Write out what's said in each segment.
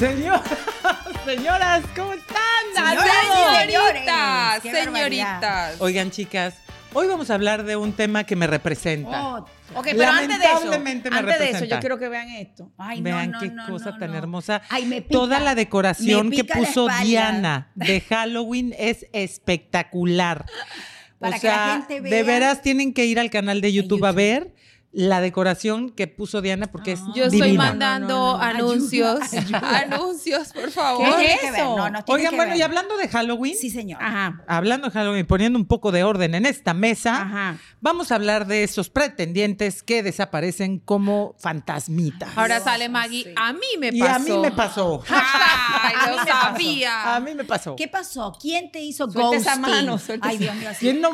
Señoras, señoras, ¿cómo están? Señoras. Señoritas, Qué señoritas. Oigan, chicas, hoy vamos a hablar de un tema que me representa. Oh, ok, pero antes de eso, Lamentablemente me antes de eso, yo quiero que vean esto. Ay, no, Vean no, qué no, cosa no, tan no. hermosa. Ay, me pica. Toda la decoración Me que puso. Diana de Halloween es espectacular. Para o que la sea, gente de vea. veras tienen que ir al canal de YouTube, a ver la decoración que puso Diana porque es Yo estoy mandando No, no, no, anuncios. ayuda, Anuncios, por ¿Qué favor. que ver? eso? No, nos tiene Oigan, que bueno, ver. y hablando de Halloween, Sí, señor. Ajá. hablando de Halloween, poniendo un poco de orden en esta mesa, Ajá. vamos a hablar de esos pretendientes que desaparecen como fantasmitas. Ahora Dios, sale Maggie. sí. A mí me y pasó. a mí me pasó. Ay, A lo pasó. sabía. A mí me pasó. ¿Qué pasó? ¿Quién te hizo Suelta ghosting? esa mano, Ay, Dios mío. así. ¿Quién no-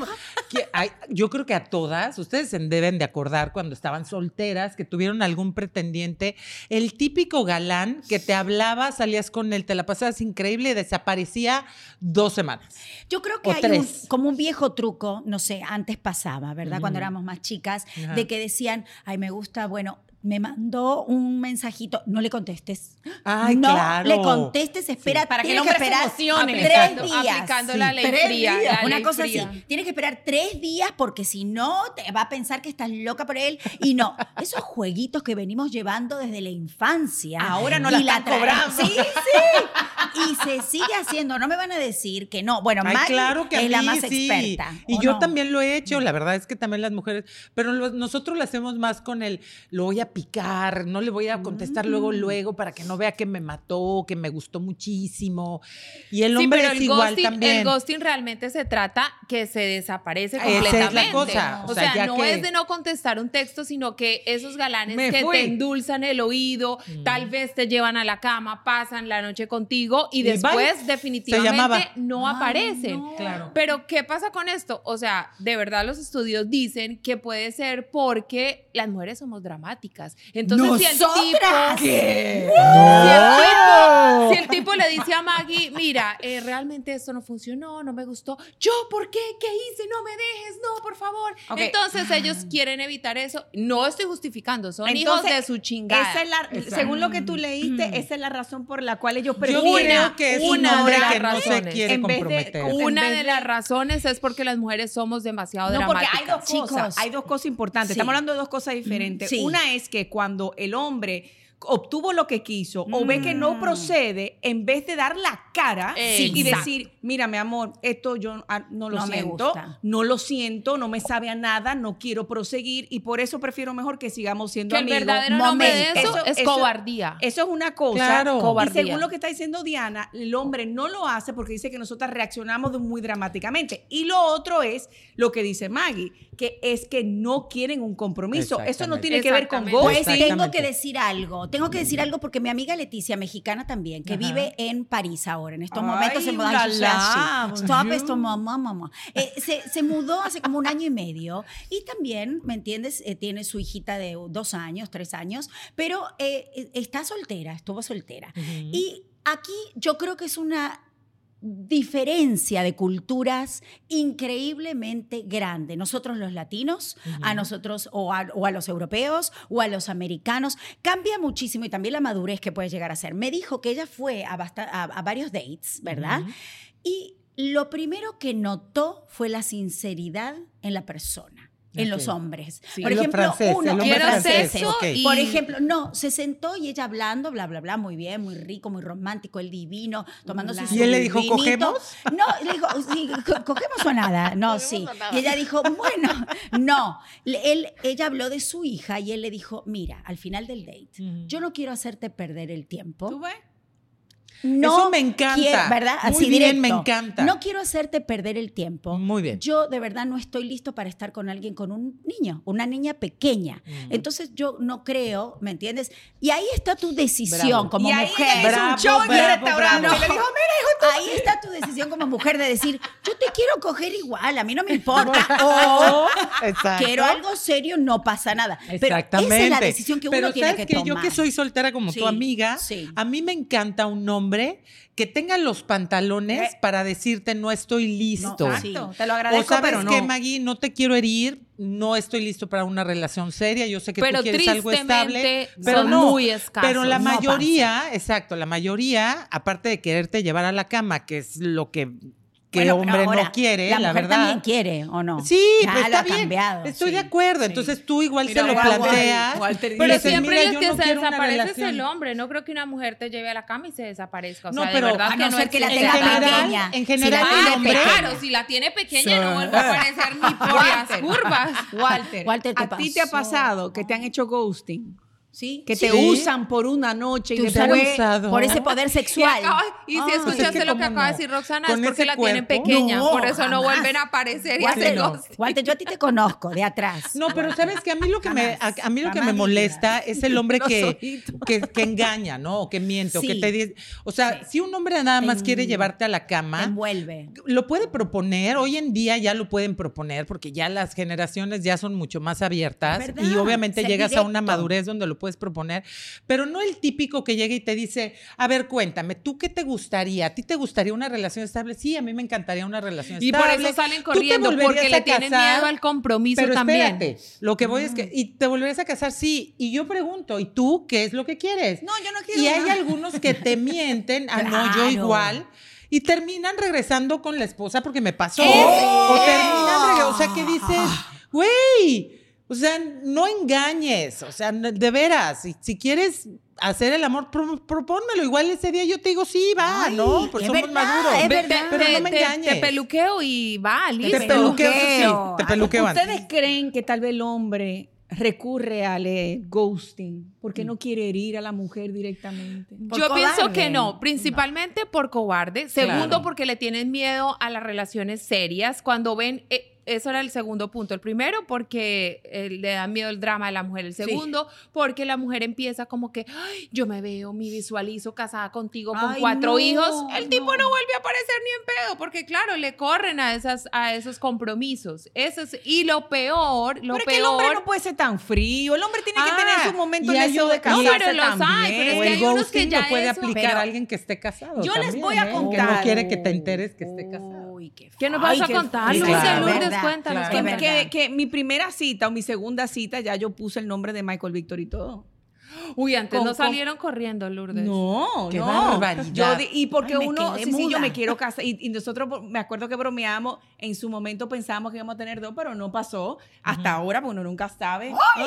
que- ay, yo creo que a todas, ustedes se deben de acordar cuando estaban solteras, que tuvieron algún pretendiente, el típico galán que te hablaba, salías con él, te la pasabas increíble y desaparecía dos semanas. Yo creo que hay un- como un viejo truco, no sé, antes pasaba, ¿verdad? Cuando éramos más chicas, de que decían, ay, me gusta, bueno, me mandó un mensajito, no le contestes. Ay, no claro. le contestes, espera, Para que esperar emocione. tres Aplicando- días. aplicando la ley Tres fría, días. la Una ley cosa fría. así. Tienes que esperar tres días porque si no te va a pensar que estás loca por él. Y no, esos jueguitos que venimos llevando desde la infancia. Ahora no y la la están traen- cobrando. Sí, sí. Y se sigue haciendo. No me van a decir que no. Bueno, Ay, claro que a es la mí más sí. experta. Y ¿o yo no? también lo he hecho, la verdad es que también las mujeres, pero lo- nosotros lo hacemos más con el, lo voy a picar, no le voy a contestar luego, Mm. luego, para que no vea que me mató, que me gustó muchísimo. Y el Sí, hombre pero es el igual ghosting, también. el ghosting realmente se trata que se desaparece Esa es la completamente. cosa, o O, sea, no que- es de no contestar un texto, sino que esos galanes Me que fui. te endulzan el oído, Mm. tal vez te llevan a la cama, pasan la noche contigo y, Y después bye. definitivamente no Ay, aparecen. no. Claro. Pero, ¿qué pasa con esto? O sea, de verdad los estudios dicen que puede ser porque las mujeres somos dramáticas. Entonces, si el tipo... ¿Nosotras? Si el, tipo, si el tipo le dice a Maggie, mira, eh, realmente esto no funcionó, no me gustó. ¿Yo por qué? ¿Qué hice? No me dejes, no, por favor. Entonces ellos quieren evitar eso. No estoy justificando, son hijos Entonces, de su chingada. Esa es la, Exacto. según lo que tú leíste, esa es la razón por la cual ellos Yo prefieren. creo que es un una de las que no se razones. quiere En de- Una de de- las razones es porque las mujeres somos demasiado No, porque dramáticas. hay dos Chicos. cosas. Hay dos cosas importantes. Sí. Estamos hablando de dos cosas diferentes. Sí. Una es que cuando el hombre obtuvo lo que quiso o ve que no Mm. procede, en vez de dar la cara Sí, y exacto. decir, mira, mi amor, esto yo ah, no lo No me siento, gusta. no lo siento, no me sabe a nada, no quiero proseguir y por eso prefiero mejor que sigamos siendo que el amigos. verdadero nombre de eso, Eso- es eso- cobardía. Eso es una cosa. Claro. Y según lo que está diciendo Diana, el hombre no lo hace porque dice que nosotras reaccionamos muy dramáticamente. Y lo otro es lo que dice Maggie, que es que no quieren un compromiso. Eso no tiene que ver con Exactamente. Pues tengo que decir algo, tengo que decir algo porque mi amiga Leticia, mexicana también, que Ajá. vive en París ahora, en estos Ay, momentos se mudó la, Ay, la, Stop bonjour. esto, mamá, mamá. Eh, se, se mudó hace como un año y medio y también, ¿me entiendes? Eh, tiene su hijita de dos años, tres años, pero eh, eh, está soltera, estuvo soltera. Ujú. Y aquí yo creo que es una diferencia de culturas increíblemente grande. Nosotros los latinos, a nosotros o a, o a los europeos o a los americanos, cambia muchísimo y también la madurez que puede llegar a ser. Me dijo que ella fue a, basta- a- a varios dates, ¿verdad? Y lo primero que notó fue la sinceridad en la persona. En los hombres. Sí. Por ejemplo, francés, uno, Quiero sexo ok. y- por ejemplo, no, se sentó y ella hablando, bla, bla, bla, muy bien, muy rico, muy romántico, el divino, tomándose ¿Y su él le dijo, vinito. ¿cogemos? No, le dijo, sí, co- ¿cogemos o nada? No, sí. Y ella dijo, bueno, no. Él, ella habló de su hija y él le dijo, mira, al final del date, yo no quiero hacerte perder el tiempo. ¿Tú ves? No Eso me encanta. quiero- ¿Verdad? Muy Así bien, directo. me encanta. No quiero hacerte perder el tiempo. Muy bien. Yo de verdad no estoy listo para estar con alguien, con un niño, una niña pequeña. Mm. Entonces yo no creo, ¿me entiendes? Y ahí está tu decisión Bravo. como y ahí mujer. Bravo, un show bravo, restaurante. Le dijo, mira, Ahí está tu decisión como mujer de decir, yo te quiero coger igual, a mí no me importa. O Exacto. quiero algo serio, no pasa nada. Pero Exactamente. esa es la decisión que Pero uno tiene ¿sabes que tomar. Yo que soy soltera como Sí, tu amiga, sí. a mí me encanta un hombre que tenga los pantalones Eh. para decirte no estoy listo. No, Sí. te lo o agradezco, sabes pero no. que Maggie, no te quiero herir, no estoy listo para una relación seria, yo sé que Pero tú quieres algo estable, tristemente pero son no, muy escasos. pero la No mayoría, exacto, la mayoría, aparte de quererte llevar a la cama, que es lo que que Bueno, hombre ahora, no quiere, la, la, mujer verdad. también quiere, ¿o no? Sí, Ya está bien. cambiado. Estoy de acuerdo. sí. Entonces tú igual Mira, se lo planteas. Walter Pero dices, siempre "Mira, el yo que no se desaparece es relación". el hombre. No creo que una mujer te lleve a la cama y se desaparezca. O No, sea, pero- de verdad A que no no ser que la tenga En general- pequeña. en Si la general, el hombre- pequeña. Claro, si la tiene pequeña no vuelve a aparecer ni por las curvas. Walter, Walter, ¿te ¿a ti te ha pasado que te han hecho ghosting? Sí. Que Sí. te usan por una noche y Te después... por ese poder Y, sexual. acaba- y si Ah. Escuchaste es que lo que acaba de decir Roxana, es porque la tienen cuerpo. pequeña. No, por eso no vuelven a aparecer y hacen no. Walter, yo a ti te conozco de atrás. No, pero sabes que a mí lo que me a, a mí lo que me molesta es el hombre que, que, que engaña, ¿no? O que miente, o que te dice, o sea, Sí. si un hombre nada más Te- quiere llevarte a la cama, envuelve. lo puede proponer, hoy en día ya lo pueden proponer porque ya las generaciones ya son mucho más abiertas ¿Verdad? y obviamente Ser llegas a una madurez donde lo puedes proponer, pero no el típico que llega y te dice, a ver, cuéntame, ¿tú qué te gustaría? ¿A ti te gustaría una relación estable? Sí, a mí me encantaría una relación Y por estable. eso salen ¿Tú te corriendo, porque le tienen miedo al compromiso Pero también. espérate, lo que voy es que, y te volverías a casar, sí, y yo pregunto, ¿y tú qué es lo que quieres? No, yo no quiero Y hay nada. algunos que te mienten, ah, no, yo igual, y terminan regresando con la esposa porque me pasó. O terminan regresando, o sea, que dices, güey, o sea, no engañes, o sea, no- de veras, si, si quieres hacer el amor, pro- propónmelo, igual ese día yo te digo, sí, va, Ay, ¿no? Es somos verdad, maduros. es Te- verdad. te- Pero no me te- engañes. Te peluqueo y va, listo. Te peluqueo, sí, te peluqueo antes. ¿Ustedes creen que tal vez el hombre recurre al eh, ghosting porque no quiere herir a la mujer directamente? Por Yo pienso cobarde. que no, principalmente por cobarde. Segundo, Claro. porque le tienen miedo a las relaciones serias. Cuando ven, eh, eso era el segundo punto. El primero, porque eh, le da miedo el drama de la mujer. El segundo, porque la mujer empieza como que, "Ay, yo me veo, me visualizo casada contigo con Ay, cuatro no, hijos. El tipo no. no vuelve a aparecer ni en pedo, porque claro, le corren a, esas, a esos compromisos. Eso es- y lo peor, lo Pero es que el peor. hombre no puede ser tan frío. El hombre tiene que Ah, tener su momento y de casarse pero los hay, pero es que hay unos que ya lo puede eso- aplicar a alguien que esté casado. Yo les voy a ¿eh? Que contar. no quiere que te enteres que esté casado. Uy, qué ¿Qué nos vas a contar, feo. Lourdes? Claro. Lourdes, Verdad, cuéntanos. claro. Que, mi primera cita o mi segunda cita ya yo puse el nombre de Michael Víctor y todo. Uy, antes Con- no con- salieron corriendo, Lourdes. No, Qué no. barbaridad. Yo y porque Ay, uno, sí, sí, yo me quiero casar. Y, y nosotros, me acuerdo que bromeamos, en su momento pensábamos que íbamos a tener dos, pero no pasó. Hasta ahora, porque uno nunca sabe. ¡Ay,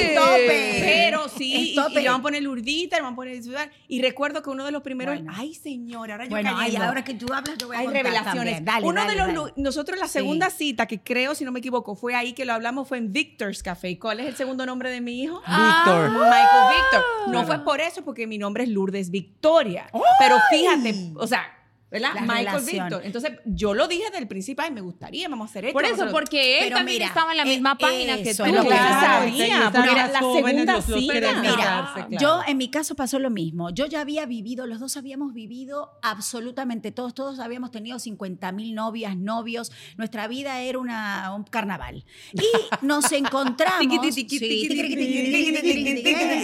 el tope! Pero sí, El y, y tope. le van a poner Lurdita, le van a poner Ciudad. Y recuerdo que uno de los primeros, Bueno. ay señor, ahora yo Bueno, ay, cayendo. ahora que tú hablas, yo voy a Hay revelaciones. también. Dale, Uno dale, de los dale. nosotros la Sí. segunda cita que creo, si no me equivoco, fue ahí que lo hablamos fue en Victor's Café. ¿Y ¿Cuál es el segundo nombre de mi hijo? Víctor. Michael Victor. No fue por eso, porque mi nombre es Lourdes Victoria. Pero fíjate, o sea, ¿Verdad? Michael relación. Victor. Entonces, yo lo dije desde el principio, ay, me gustaría, vamos a hacer esto. Por eso, porque él pero también estaba en la misma página que tú. Claro, que sabía, porque era la segunda cita. Mira, claro. yo en mi caso pasó lo mismo. Yo ya había vivido, los dos habíamos vivido absolutamente todos, todos habíamos tenido 50 mil novias, novios. Nuestra vida era una, un carnaval. Y nos encontramos...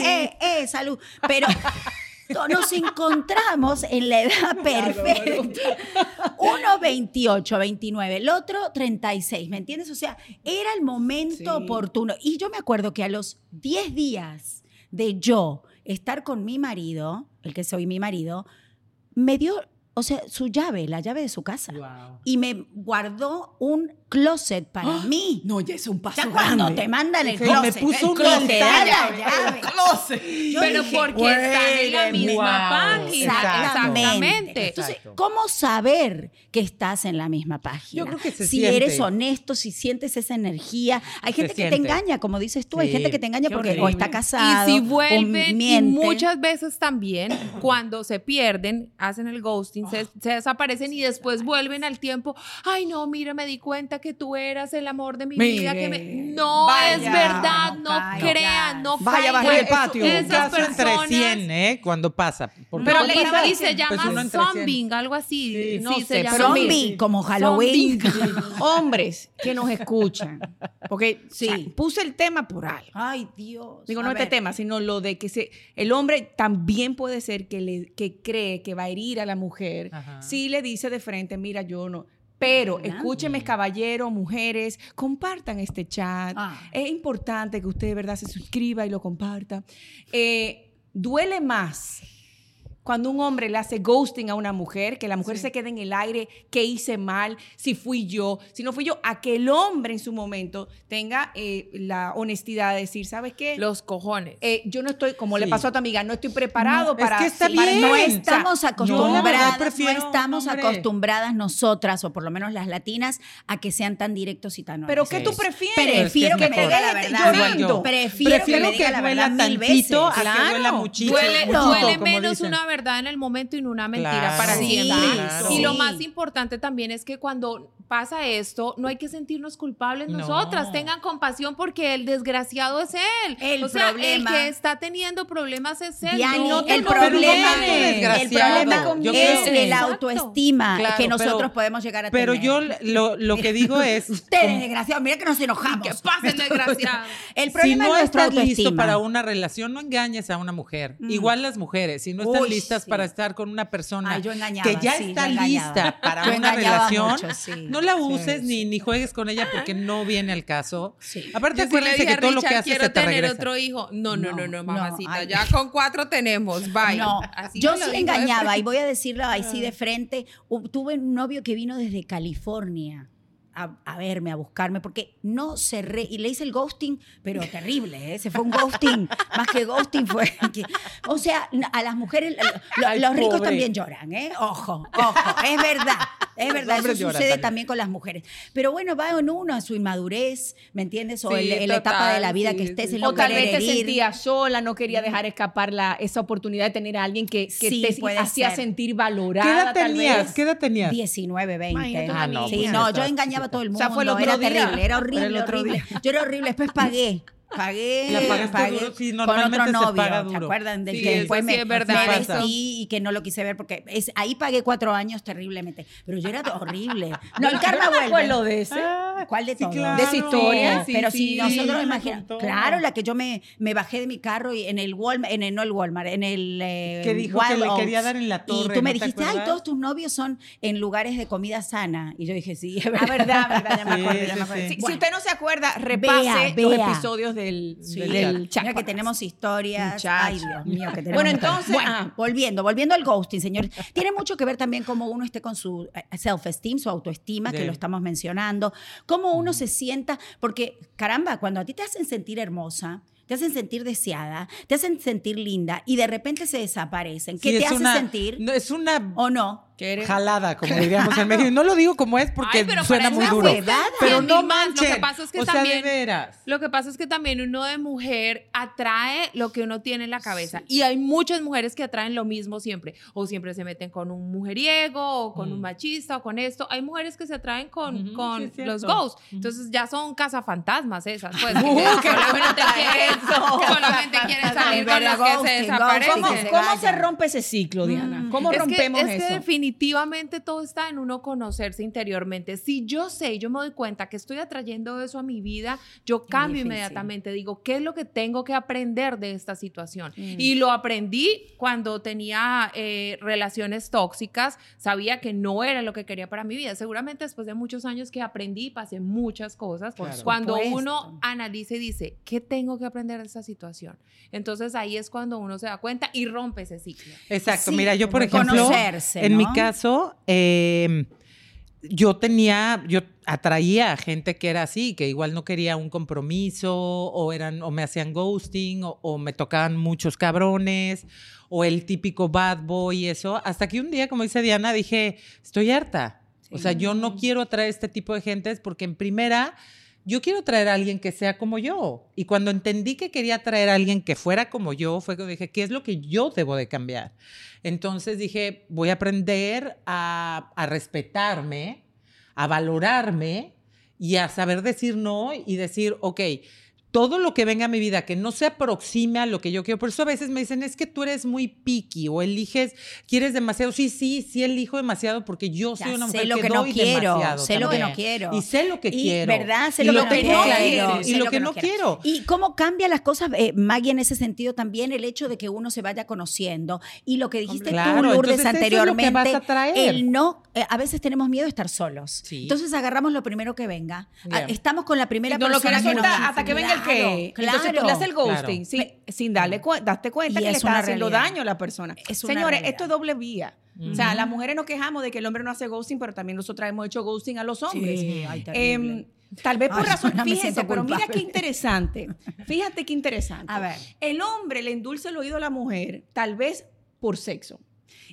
eh, eh, salud. Pero nos encontramos en la edad perfecta. Uno 28, 29, el otro 36, ¿me entiendes? O sea, era el momento Sí. oportuno. Y yo me acuerdo que a los 10 días de yo estar con mi marido, el que soy mi marido, me dio, o sea, su llave, la llave de su casa. Wow. Y me guardó un closet para mí. No, ya es un paso Ya cuando grande. te mandan el Sí, closet, me puso un closet, te da la llave. Yo Pero dije, porque están en la "Wait a misma minute". página. Exacto. Exactamente. Entonces. ¿cómo saber que estás en la misma página? Yo creo que se si siente. eres honesto, si sientes esa energía. Hay Se gente que te engaña, como dices tú. Hay gente que te engaña qué porque o está casado. Y si o vuelven, y muchas veces también, cuando se pierden, hacen el ghosting, se, se desaparecen y después vuelven al tiempo. Ay, no, mira, me di cuenta que tú eras el amor de mi vida. Que me... Mire, No vaya, es verdad, no vaya. crean, no Vaya, bajar el Es patio. un Esas caso entre personas- 100, ¿eh? Cuando pasa. Porque Pero cuando le pasa, y se pues llama 100. zombing, algo así. Sí, Sí, no se sé, llama Zombie, mire, como Halloween. Hombres que nos escuchan. Porque Sí. o sea, puse el tema por algo. Ay, Dios. Digo, A no este ver. tema, sino lo de que se, el hombre también puede ser que, le, que cree que va a herir a la mujer Ajá. si le dice de frente, mira, yo no. Pero Adelante. escúcheme, caballeros, mujeres, compartan este chat. Ah. Es importante que usted de verdad se suscriba y lo comparta. Eh, duele más cuando un hombre le hace ghosting a una mujer, que la mujer se quede en el aire, que hice mal, si fui yo, si no fui yo, a que el hombre en su momento tenga eh, la honestidad de decir, ¿sabes qué? Los cojones. Eh, yo no estoy, como le Sí. pasó a tu amiga, no estoy preparado No, es para... que está para- bien. No estamos la acostumbradas, prefiero no estamos hombre. acostumbradas nosotras, o por lo menos las latinas, a que sean tan directos y tan Pero honestos. ¿qué tú Sí. prefieres? Prefiero Es que que, es me diga la verdad. llorando. Prefiero, Prefiero que me diga la duela verdad mil tantito veces. a que duela Claro. muchísimo. Duele, Claro. duele menos una verdad en el momento y no una mentira Claro. para Sí, siempre. claro. Y lo más importante también es que cuando pasa esto, no hay que sentirnos culpables No. nosotras. Tengan compasión porque el desgraciado es él. El o sea, problema- el que está teniendo problemas es él. Diani, no, el problema, el desgraciado. problema Yo es creo- el autoestima Claro, que pero- nosotros podemos llegar a Pero tener. yo lo, lo que digo es... Ustedes, desgraciados, mira que nos enojamos. Que pase el desgraciado. El si problema no es nuestra estás listo para una relación, no engañes a una mujer. Mm. Igual las mujeres, si no están Uy, listas sí. para estar con una persona Ay, yo engañaba, que ya sí, está lista para Yo una relación, mucho, sí. no la Sí, uses sí. Ni, ni juegues con ella porque no viene al caso. Sí. Aparte, sí acuérdense que todo lo que haces quiero se te tener regresa. otro hijo. No, no, no, No, mamacita. ay. ya con cuatro tenemos. Bye. No, Así yo sí engañaba frente. y voy a decirlo así de frente. U- Tuve un novio que vino desde California a, a verme, a buscarme, porque no cerré y le hice el ghosting, pero terrible, ¿eh? se fue un ghosting, más que ghosting fue que, o sea, a las mujeres, lo- Ay, los ricos pobre. también lloran, ¿eh? Ojo, ojo, es verdad, es verdad, eso sucede también. también con las mujeres. Pero bueno, va en uno, en su inmadurez, ¿me entiendes? O Sí, en, en la etapa de la total, vida sí, que estés, sí. en O no tal vez te sentía sola, no quería dejar escapar la, esa oportunidad de tener a alguien que, que Sí, te hacía ser. sentir ¿Qué valorada. edad tal tenías? vez. ¿Qué edad tenías? 19, 20. Imagínate una Ah, no, Sí, pues no, yo engañaba todo el mundo. fue el era terrible, era horrible, horrible. Yo era horrible, después pagué. Pagué, La pagaste pagué duro, sí, con otro se novio. paga ¿Se duro. acuerdan del Sí, que después sí me, es verdad. me Sí vestí y que no lo quise ver? Porque es, ahí pagué cuatro años terriblemente. Pero yo era horrible. No, el karma me vuelve. acuerdo de ese. Ah, ¿Cuál de sí, todos? claro. De esa historia, sí, pero sí, si nosotros me imaginamos. Claro, la que yo me, me bajé de mi carro y en el Walmart, en el, no el Walmart, en el. eh, Que dijo que le Oats. quería dar en la torre, Y tú me ¿no te dijiste, ay, todos tus novios son en lugares de comida sana. Y yo dije, sí, es Ah, verdad, verdad, ya me acuerdo, ya me acuerdo. Si- usted no se acuerda, repase los episodios del, Sí. del. Mira que tenemos historias. Ay, Dios mío, que tenemos. Bueno, entonces, Bueno, ah. volviendo, volviendo al ghosting, señores. Tiene mucho que ver también cómo uno esté con su eh, self-esteem, su autoestima, que lo estamos mencionando. Cómo uno se sienta, porque caramba, cuando a ti te hacen sentir hermosa. Te hacen sentir deseada, te hacen sentir linda y de repente se desaparecen. ¿Qué Sí, te hace una- sentir? no, es una ¿O no? Que eres- jalada, como diríamos en México. No lo digo como es porque Ay, pero suena muy duro. huevada. Pero no más. Lo que pasa es que o sea, también- de veras. Lo que pasa es que también uno de mujer atrae lo que uno tiene en la cabeza. Y hay muchas mujeres que atraen lo mismo siempre. O siempre se meten con un mujeriego, o con un Mm. machista, o con esto. Hay mujeres que se atraen con, Ujú, sí, con es cierto. los ghosts. Ujú. Entonces ya son cazafantasmas esas. Pues, que Uh, qué solamente, quieren, solamente quieren salir Es con los que se desaparecen. ¿Cómo, que se cómo se vayan. rompe ese ciclo, Diana? Mm. ¿Cómo es rompemos que, es que eso? Definitivamente todo está en uno conocerse interiormente. Si yo sé, yo me doy cuenta que estoy atrayendo eso a mi vida, yo cambio inmediatamente. Digo, ¿qué es lo que tengo que aprender de esta situación? Mm. Y lo aprendí cuando tenía eh, relaciones tóxicas. Sabía que no era lo que quería para mi vida. Seguramente después de muchos años que aprendí, pasé muchas cosas. Por Cuando supuesto. uno analiza y dice, ¿qué tengo que aprender de esta situación? Entonces ahí es cuando uno se da cuenta y rompe ese ciclo. Exacto. Sí, Mira, yo, por ejemplo, conocerse, en mi ¿no? Caso, eh, yo tenía, yo atraía a gente que era así, que igual no quería un compromiso, o eran, o me hacían ghosting, o, o me tocaban muchos cabrones, o el típico bad boy y eso. Hasta que un día, como dice Diana, dije, estoy harta. O sea, yo no quiero atraer este tipo de gentes porque en primera, yo quiero traer a alguien que sea como yo. Y cuando entendí que quería traer a alguien que fuera como yo, fue que dije, ¿qué es lo que yo debo de cambiar? Entonces dije, voy a aprender a, a respetarme, a valorarme y a saber decir no y decir, ok, todo lo que venga a mi vida que no se aproxime a lo que yo quiero. Por eso a veces me dicen, es que tú eres muy picky o eliges, quieres demasiado. Sí, sí, sí elijo demasiado porque yo Ya soy una sé mujer lo que, que no doy quiero, demasiado sé lo que no también. quiero. Y sé lo que Y, quiero. ¿Verdad? Sé Y lo, que, no quiero. Y sé lo que no quiero. Y cómo cambian las cosas, eh, Maggie, en ese sentido también el hecho de que uno se vaya conociendo. Y lo que dijiste Claro, tú, Lourdes, entonces eso es lo que anteriormente, vas a traer. el no, eh, a veces tenemos miedo de estar solos. Sí. Entonces agarramos lo primero que venga. Bien. Ah, Estamos con la primera no lo persona quieres que nos- hasta que venga el Claro, Entonces tú le haces el claro. ghosting sin, sin darle cu- darte cuenta Y que le es estás haciendo daño a la persona. Es Señores, realidad. esto es doble vía. O sea, las mujeres nos quejamos de que el hombre no hace ghosting, pero también nosotros hemos hecho ghosting a los hombres. Sí, ay. Em, tal vez por razón, fíjense, pero mira qué interesante. Fíjate qué interesante. A ver. El hombre le endulza el oído a la mujer, tal vez por sexo.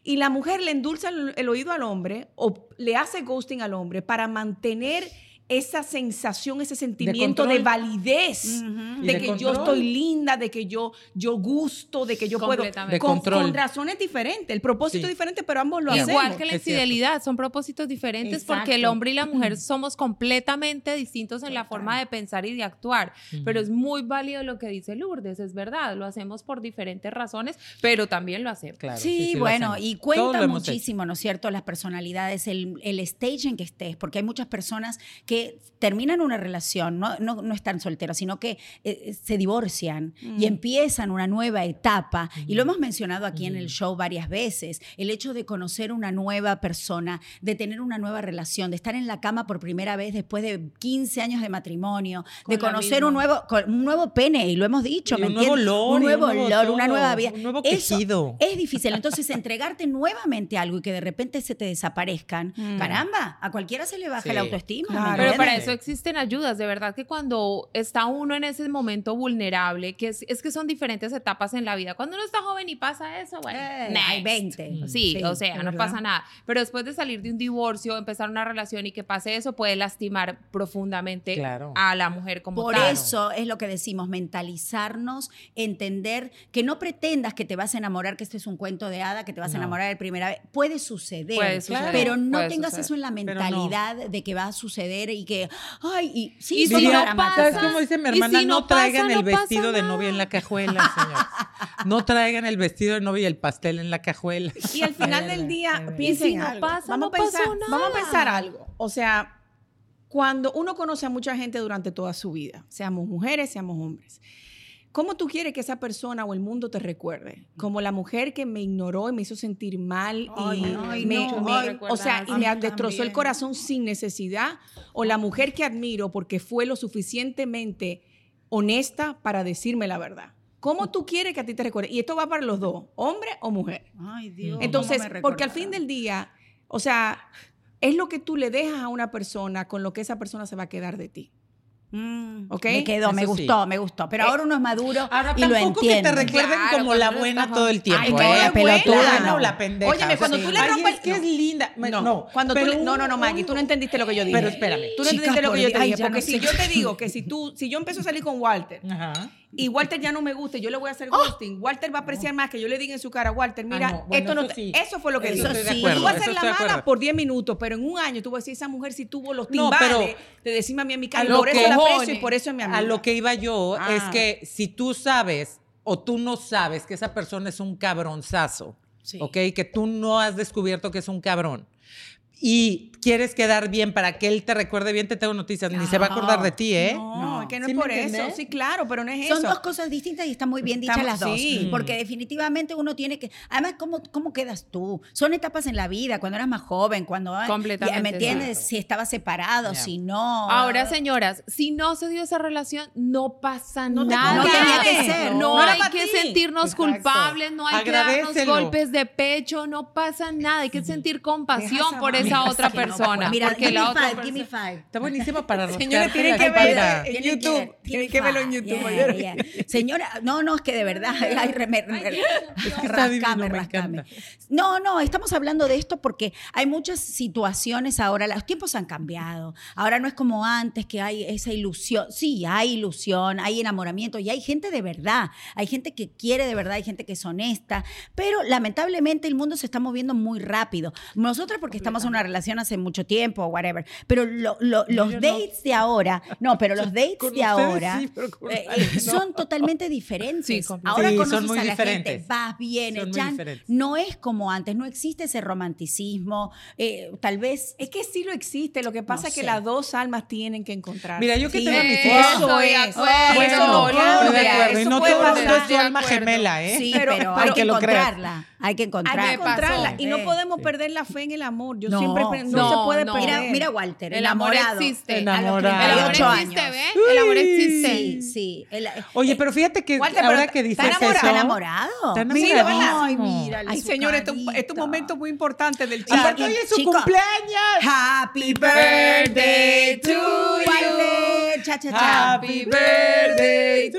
Y la mujer le endulza el, el oído al hombre o le hace ghosting al hombre para mantener esa sensación, ese sentimiento de, control. validez, Ujú. Y de, de que yo control. estoy linda, de que yo, yo gusto, de que yo puedo. Completamente. De con, control. con razones diferentes. El propósito Sí. es diferente, pero ambos lo Igual hacemos. que la infidelidad, son propósitos diferentes porque el Exacto. hombre y la mujer somos completamente distintos en la forma de pensar y de actuar. Pero es muy válido lo que dice Lourdes, es verdad, lo hacemos por diferentes razones, pero también lo hacemos. Claro, Sí, lo bueno, hacemos. y cuenta hemos hecho. muchísimo, ¿no es cierto? Las personalidades, el, el stage en que estés, porque hay muchas personas que terminan una relación, no, no, no están solteras, sino que eh, se divorcian y empiezan una nueva etapa. Y lo hemos mencionado aquí en el show varias veces, el hecho de conocer una nueva persona, de tener una nueva relación, de estar en la cama por primera vez después de 15 años de matrimonio, Con de conocer un nuevo, un nuevo pene, y lo hemos dicho, Y ¿me un nuevo olor, un nuevo un nuevo olor, una nueva vida. un nuevo Eso es difícil. Entonces, entregarte nuevamente algo y que de repente se te desaparezcan, caramba, a cualquiera se le baja Sí. la autoestima. ¿me Claro. Pero para eso existen ayudas, de verdad que cuando está uno en ese momento vulnerable, que es, es que son diferentes etapas en la vida. Cuando uno está joven y pasa eso, bueno, Eh, hay 20. Sí, Sí, o sea, no verdad. pasa nada. Pero después de salir de un divorcio, empezar una relación y que pase eso, puede lastimar profundamente Claro. a la mujer como Por tal. eso es lo que decimos, mentalizarnos, entender que no pretendas que te vas a enamorar, que este es un cuento de hada, que te vas a enamorar de primera vez. Puede suceder, Puede suceder, pero no tengas suceder. eso en la no. mentalidad de que va a suceder y que, ay, y sí, Y si no dramáticos. pasa, ¿Sabes cómo dice mi Y hermana? si no, no pasa, traigan el no pasa vestido de novia en la cajuela, señor. No traigan el vestido de novia y el pastel en la cajuela. Y al final del día, piensen Y si algo. pasa, vamos, no a pensar, pasó vamos a nada. pensar algo. O sea, cuando uno conoce a mucha gente durante toda su vida, seamos mujeres, seamos hombres, ¿cómo tú quieres que esa persona o el mundo te recuerde? Como la mujer que me ignoró y me hizo sentir mal y Ay, me, no, me- ay, o sea, y me destrozó el corazón sin necesidad, o la mujer que admiro porque fue lo suficientemente honesta para decirme la verdad. ¿Cómo tú quieres que a ti te recuerde? Y esto va para los dos, hombre o mujer. Ay, Dios. Entonces, ¿cómo me porque al fin del día, o sea, es lo que tú le dejas a una persona con lo que esa persona se va a quedar de ti. Mm, ¿Ok? Me quedó, me sí. gustó, me gustó. Pero Eh, ahora uno es maduro Ahora y lo tampoco que te entiende. recuerden Claro, como la buena estás- todo el tiempo. Ay, ¿eh? que la pelotona. Plana o la pendeja. Óyeme, cuando tú le rompes- es que es linda. No, No, cuando tú le- no, no, no, Maggie, tú no entendiste lo que yo dije. Pero espérame. Tú no Chicas, entendiste lo que yo te dije, ay, porque no si sé yo te digo que si tú, si yo empiezo a salir con Walter Ajá. Y Walter ya no me gusta y yo le voy a hacer ghosting, Walter va a apreciar más que yo le diga en su cara, Walter, mira, Ah, no, bueno, esto no eso te- sí. eso fue lo que Eso acuerdo, tú vas a ser la mala por 10 minutos, pero en un año tú vas a decir, esa mujer sí tuvo los No, timbales pero- de decirme a mí en mi A cara, por eso que- la aprecio y por eso es mi amiga. A lo que iba yo Ah. es que si tú sabes o tú no sabes que esa persona es un cabronzazo, Sí. ¿ok? Que tú no has descubierto que es un cabrón y quieres quedar bien para que él te recuerde bien, te tengo noticias, ni se va a acordar de ti, ¿eh? No, No. es que no ¿Sí es por eso. Sí, claro, pero no es Son eso. dos cosas distintas y están muy bien dichas Estamos- las dos. sí. Porque definitivamente uno tiene que. Además, ¿cómo, ¿cómo quedas tú? Son etapas en la vida, cuando eras más joven, cuando. Completamente, ¿Me entiendes? claro. Si estabas separado, si no. Ahora, señoras, si no se dio esa relación, no pasa No nada. No tenía que ser. No, hay que ti. sentirnos Exacto. culpables, no hay que darnos golpes de pecho, no pasa nada. Hay que sentir compasión por mami. Esa otra Sí, no, persona. Mira, porque give la me otra five, give me persona- five. Está buenísima para tienen la que ver espalda. en YouTube. me que verlo en. YouTube. Yeah, oye. yeah. Señora, no, no, es que de verdad, ay, re- me- rascame, rascame. No, no, estamos hablando de esto porque hay muchas situaciones ahora, los tiempos han cambiado. Ahora no es como antes que hay esa ilusión. Sí, hay ilusión, hay enamoramiento y hay gente de verdad. Hay gente gente que quiere de verdad, hay gente que es honesta, pero lamentablemente el mundo se está moviendo muy rápido. Nosotros porque estamos en una relación hace mucho tiempo, whatever, pero lo- lo- los no. dates de ahora, no, pero los dates Con de ahora sí, eh, eh, no. son totalmente diferentes. Sí, ahora Sí, son conoces muy a la gente, diferentes. vas, vienes, Son ya no es como antes, no existe ese romanticismo, eh, tal vez Es que sí lo existe, lo que pasa No es que sé. las dos almas tienen que encontrar. Mira, yo que Sí, tengo a mis Eso, es. Bueno, no, estoy de Claudia, acuerdo. Y no todo es tu alma gemela, ¿eh? Sí, Pero- pero, hay que encontrarla. Hay que Hay que encontrarla. encontrarla y no podemos perder la fe en el amor. Yo No, siempre pre- no, no, se puede no. perder. Mira, mira Walter, El amor enamorado. existe. Enamorado. El amor 38 existe, años. ¿ve? El amor existe. Sí, sí. El- Oye, eh, pero fíjate que Walter, ahora pero que está dices enamorado. eso. ¿Está enamorado? Está Mira, enamoradísimo. Ay, mira. Ay, señor, esto es un momento muy importante del chat. Aparte, hoy es su Chico. cumpleaños. Happy birthday to Walter. Cha, cha, cha. Happy birthday to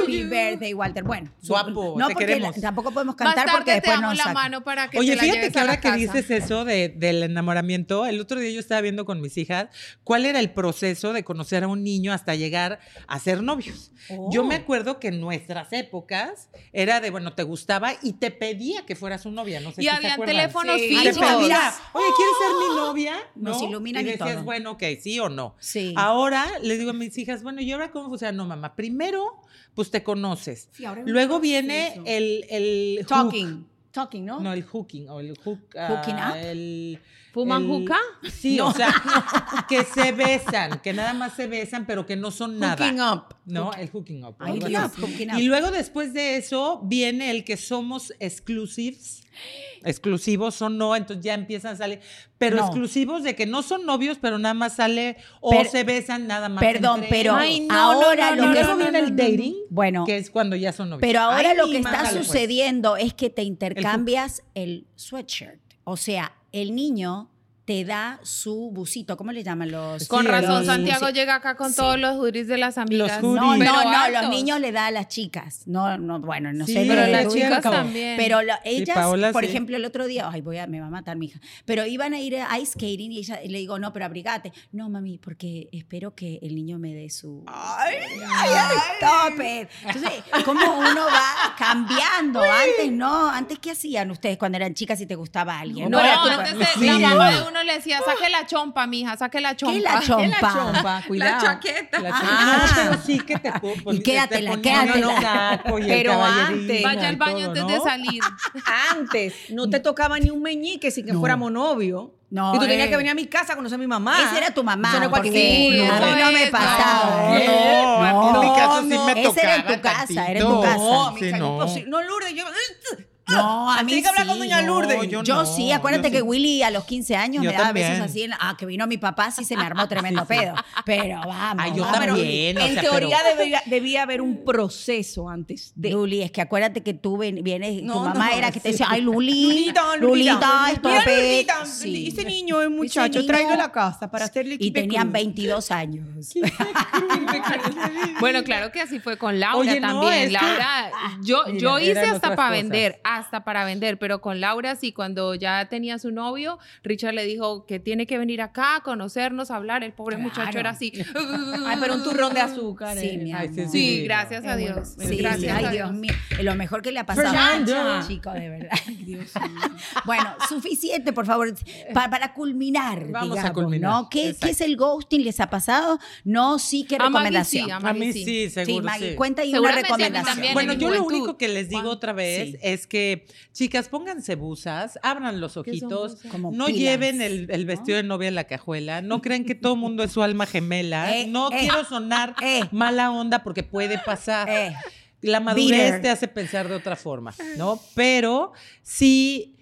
Happy you. birthday, Walter. Bueno, Guapo, no te porque queremos. la- tampoco podemos Más cantar tarde porque te después damos nos la sacan. mano para que Oye, te la fíjate lleves que a ahora que casa. dices eso de- del enamoramiento, el otro día yo estaba viendo con mis hijas cuál era el proceso de conocer a un niño hasta llegar a ser novios. Oh. Yo me acuerdo que en nuestras épocas era de, bueno, te gustaba y te pedía que fueras su novia, no sé Y si se habían acuerdan. teléfonos Sí. Y te fijos. pedía, oye, ¿quieres ser mi novia? Nos ¿No? iluminan y decías, todo. bueno, ok, sí o no. Sí. Ahora le digo a mis hijas, bueno, ¿y ahora cómo funciona? No, mamá, primero, pues te conoces. Sí, ahora Luego viene el, el hook. Talking. Talking, ¿no? No, el hooking o el hook. ah, Hooking up. El, ¿Fuman el- hookah? Sí, o sea, que se besan, que nada más se besan, pero que no son nada. Hooking up. No, el hooking up. Ay, Dios, hooking up. Y luego después de eso viene el que somos exclusives. Exclusivos o no, entonces ya empiezan a salir. Pero No. exclusivos de que no son novios, pero nada más sale o se besan nada más. Perdón, pero. Ay, no, ahora no, lo que no, luego no, viene no, el dating, Bueno, que es cuando ya son novios. Pero ahora Ay, lo que está pues. sucediendo es que te intercambias el sweatshirt. O sea, el niño te da su busito. ¿Cómo le llaman los? Con Sí, razón, los- Santiago llega acá con Sí. todos los hoodies de las amigas. hoodies. No, no, no, altos. los niños le da a las chicas. No, no, bueno, no Sí, sé. Pero de las chicas también. Pero lo- ellas, Paola, por sí. ejemplo, el otro día, ay, voy a, me va a matar mi hija, pero iban a ir a ice skating y ella, y le digo, no, pero abrigate. No, mami, porque espero que el niño me dé su... Ay, ay, ay, stop it. Entonces, ¿cómo uno va cambiando? Antes no, antes ¿qué hacían ustedes cuando eran chicas y te gustaba alguien? No, era tu- antes de uno le decía, saque la chompa, mija, saque la chompa. ¿Qué la chompa? chompa? Cuidado. La chaqueta. La Ah. chica- no, pero sí que te pu- Y quédatela, te ponían quédatela. el Pero antes. Vaya al baño todo, antes ¿no? de salir. Antes no te tocaba ni un meñique sin que No. fuéramos novio. No, y tú tenías eh. que venir a mi casa a conocer a mi mamá. Esa era tu mamá. Eso no es porque cualquier- a mí no me No, pasaba. no, No, en mi caso sí no. me Esa era en tocaba tu casa, era en tu casa. No, Sí, mija, no. no, Lourdes, yo... No, a mí Tienes que hablar sí. con doña Lourdes. No, yo Yo no, sí, acuérdate yo que sí. Willy a los 15 años Yo me daba también. besos así. en- ah, que vino mi papá, sí se me armó tremendo pedo. Pero vamos. Ay, yo vamos. también. o en sea, teoría pero- debería, debía haber un proceso antes de... Luli, es que acuérdate que tú ven- vienes, tu mamá no, era que te decía, ay, Luli, Lulita, Lulita, Lulita. esto Mira, pe-". Lulita, Sí. ese niño es muchacho, tráelo a la casa para hacerle Y tenían cruz. 22 años. Bueno, claro que así fue con Laura también. Laura, yo, hice hasta para vender, hasta para vender, pero con Laura sí, cuando ya tenía su novio, Richard le dijo que tiene que venir acá, conocernos, hablar. El pobre Claro. muchacho era así. Ay, pero un turrón de azúcar. Sí, eh. mi Ay, amor. sí, Sí, Sí. gracias a Dios. bueno, Sí, gracias sí, a ay, Dios. Dios mío, lo mejor que le ha pasado Fernanda. chico, de verdad. bueno, suficiente, por favor, pa- para, culminar, Vamos a culminar, ¿no? ¿Qué, exacto. ¿Qué es el ghosting? ¿Les ha pasado? No, sí, ¿qué A recomendación? sí, a A mí sí. sí, seguro. Sí, Maggie, sí. cuenta y una a recomendación. también, Bueno, yo lo único que les digo otra vez Sí. es que, chicas, pónganse busas, abran los ¿Qué son ojitos? Como no pilas, lleven el, el vestido de novia en la cajuela, no crean que todo mundo es su alma gemela, Eh, no eh, quiero sonar eh. mala onda porque puede pasar. La madurez Bitter. te hace pensar de otra forma, ¿no? Pero sí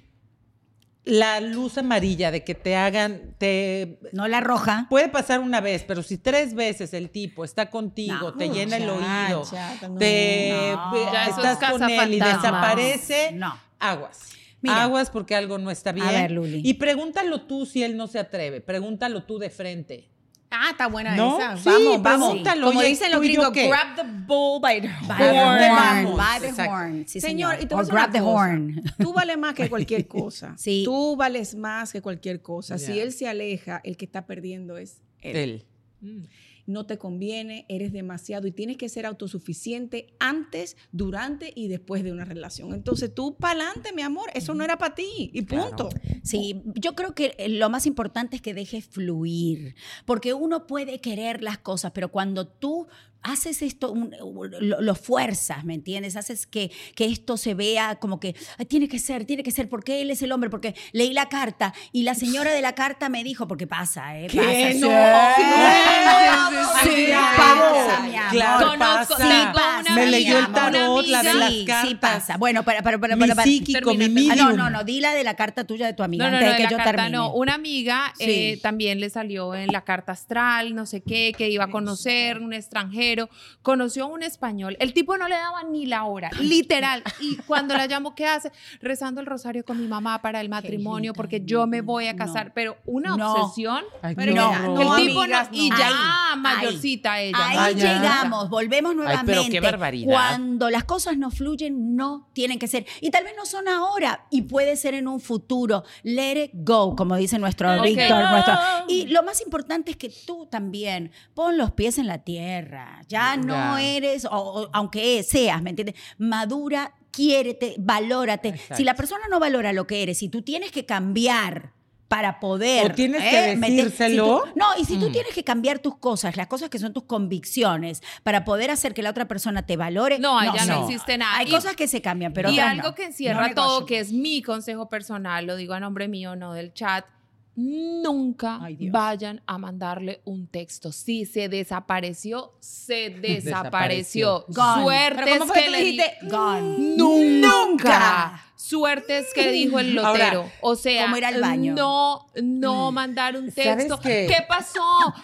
la luz amarilla de que te hagan, te no la roja. Puede pasar una vez, pero si tres veces el tipo está contigo, No, te llena el oído, no. te No. Ya eso estás es con él y desaparece, No. aguas. Mira. aguas porque algo no está bien. ver, Luli. Y pregúntalo tú si él no se atreve. Pregúntalo tú de frente. Ah, está buena ¿No? esa. Sí, vamos, vamos. pregúntalo, Como oye, dicen los ¿tú y yo gringos, qué? grab the bull by the By the ¿Por dónde horn, vamos? by the Exacto. horn. Sí, Señor, señor. y te voy a Or decir grab the cosa. horn. Tú vales más que cualquier cosa. Sí. Tú vales más que cualquier cosa. Si él se aleja, el que está perdiendo es él. Él. Mm. No te conviene, eres demasiado y tienes que ser autosuficiente antes, durante y después de una relación. Entonces tú, pa'lante, mi amor, eso no era para ti y punto. Sí, yo creo que lo más importante es que dejes fluir, porque uno puede querer las cosas, pero cuando tú haces esto, un- lo, lo fuerzas, ¿me entiendes? Haces que, que esto se vea como que "Ay, tiene que ser, tiene que ser, porque él es el hombre, porque leí la carta y la señora de la carta me dijo, porque pasa, ¿eh? ¿Qué? Pasa, No, sí, sí, claro, Conozco, pasa. una Me leyó el tarot, la de amiga. las sí, cartas. sí pasa. Bueno, para, para, para, Mi para, mi Ah, no, no, no, di la de la carta tuya de tu amiga No, no, antes no, de que la yo carta termine. no. Una amiga Sí. eh, también le salió en la carta astral, no sé qué, que iba a conocer un extranjero. Conoció a un español. El tipo no le daba ni la hora, literal. Y cuando la llamo, ¿qué hace? Rezando el rosario con mi mamá para el matrimonio porque yo me voy a casar. No. Pero una obsesión. Ay, Pero no, el no, tipo amigas, no, y ya Ay, mayorcita ella. Ahí Ah, ya. llegamos, volvemos Ay, nuevamente. pero qué barbaridad. Cuando las cosas no fluyen, no tienen que ser. Y tal vez no son ahora, y puede ser en un futuro. Let it go, como dice nuestro. Víctor. nuestro- Y lo más importante es que tú también pon los pies en la tierra. Ya no eres, o, o aunque seas, ¿me entiendes? Madura, quiérete, valórate. Exacto. Si la persona no valora lo que eres, si tú tienes que cambiar para poder. O tienes ¿eh? que meter- si decírselo. tú- no, y si tú Mm. tienes que cambiar tus cosas, las cosas que son tus convicciones, para poder hacer que la otra persona te valore. No, allá no, no. existe nada. Hay Y- cosas que se cambian, pero y algo no. que encierra No todo, que es mi consejo personal, lo digo a nombre mío, no del chat. Nunca Ay, vayan a mandarle un texto. Si se desapareció, se Desapareció. desapareció. Suerte Pero ¿cómo es fue que que le dijiste? Gone. Nunca. Suerte es que dijo el Ahora, lotero. o sea, como ir al baño. no, no mandar un ¿Sabes texto. qué? ¿Qué pasó?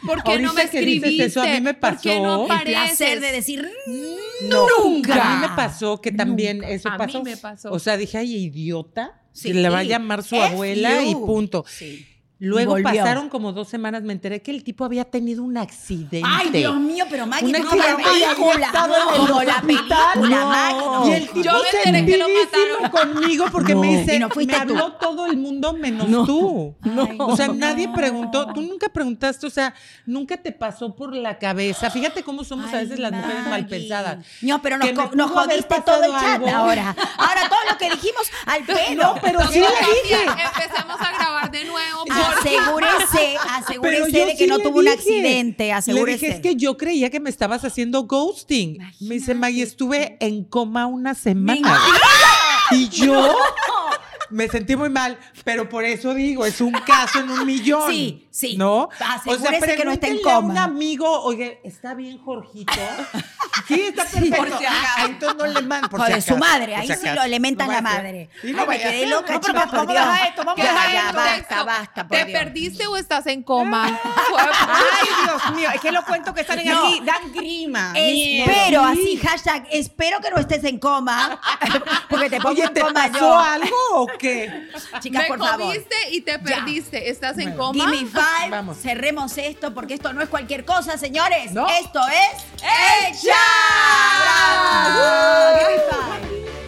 ¿Por qué no me Ahorita que dices escribiste? eso, a mí me ¿Por qué no pasó. El apareces? placer de decir No, Nunca. A mí me pasó que también Nunca. eso A mí pasó. me pasó. O sea, dije, ay, idiota. Sí. que le va a llamar su F abuela y punto. Sí. Luego volvió. pasaron como dos semanas, me enteré que el tipo había tenido un accidente. Ay, Dios mío, pero Maggie, como la película. el Como la película, No. Maggie. Y el tipo Yo me enteré que lo sentidísimo mataron. conmigo porque No. me dice, no me tú. habló todo el mundo menos No. tú. No. O sea, nadie preguntó, tú nunca preguntaste, o sea, nunca te pasó por la cabeza. Fíjate cómo somos a veces las mujeres mal pensadas. No, pero nos, co- nos jodiste todo el chat algo. ahora. Ahora todo lo que dijimos al pelo. No, pero sí le dije. Empecemos a grabar de nuevo. Asegúrese, asegúrese de que sí no le tuvo un accidente, Le asegúrese. dije, es que yo creía que me estabas haciendo ghosting. Me dice, Maggie, estuve en coma una semana. Y yo me sentí muy mal, pero por eso digo, es un caso en un millón. Sí, sí. ¿No? Asegúrese que no esté en pregúntenle a coma. un amigo, oye, ¿está bien Jorgito? Sí, está perfecto. por si acaso. Ah, entonces no le mandan. por si Joder, su acaso, madre, ahí si sí lo le mentan No la a madre. Sí, Ay, no me vaya a quedé loca, No, pero chicas, por vamos a Dios. dejar esto, vamos a Ya, dejar ya, esto. basta, basta, por ¿Te Dios. perdiste o estás en coma? Ay, Dios mío, es que los cuentos que salen No. aquí dan grima. Espero, así, hashtag, espero que no estés en coma. Porque te pongo Oye, en ¿te coma pasó yo. algo o qué? Chicas, Me por favor. comiste y te perdiste. ¿Estás en Bueno. coma? Give me five. Vamos. Cerremos esto porque esto no es cualquier cosa, señores. Esto es. ¡El chat! ¡Bravo! Give me five.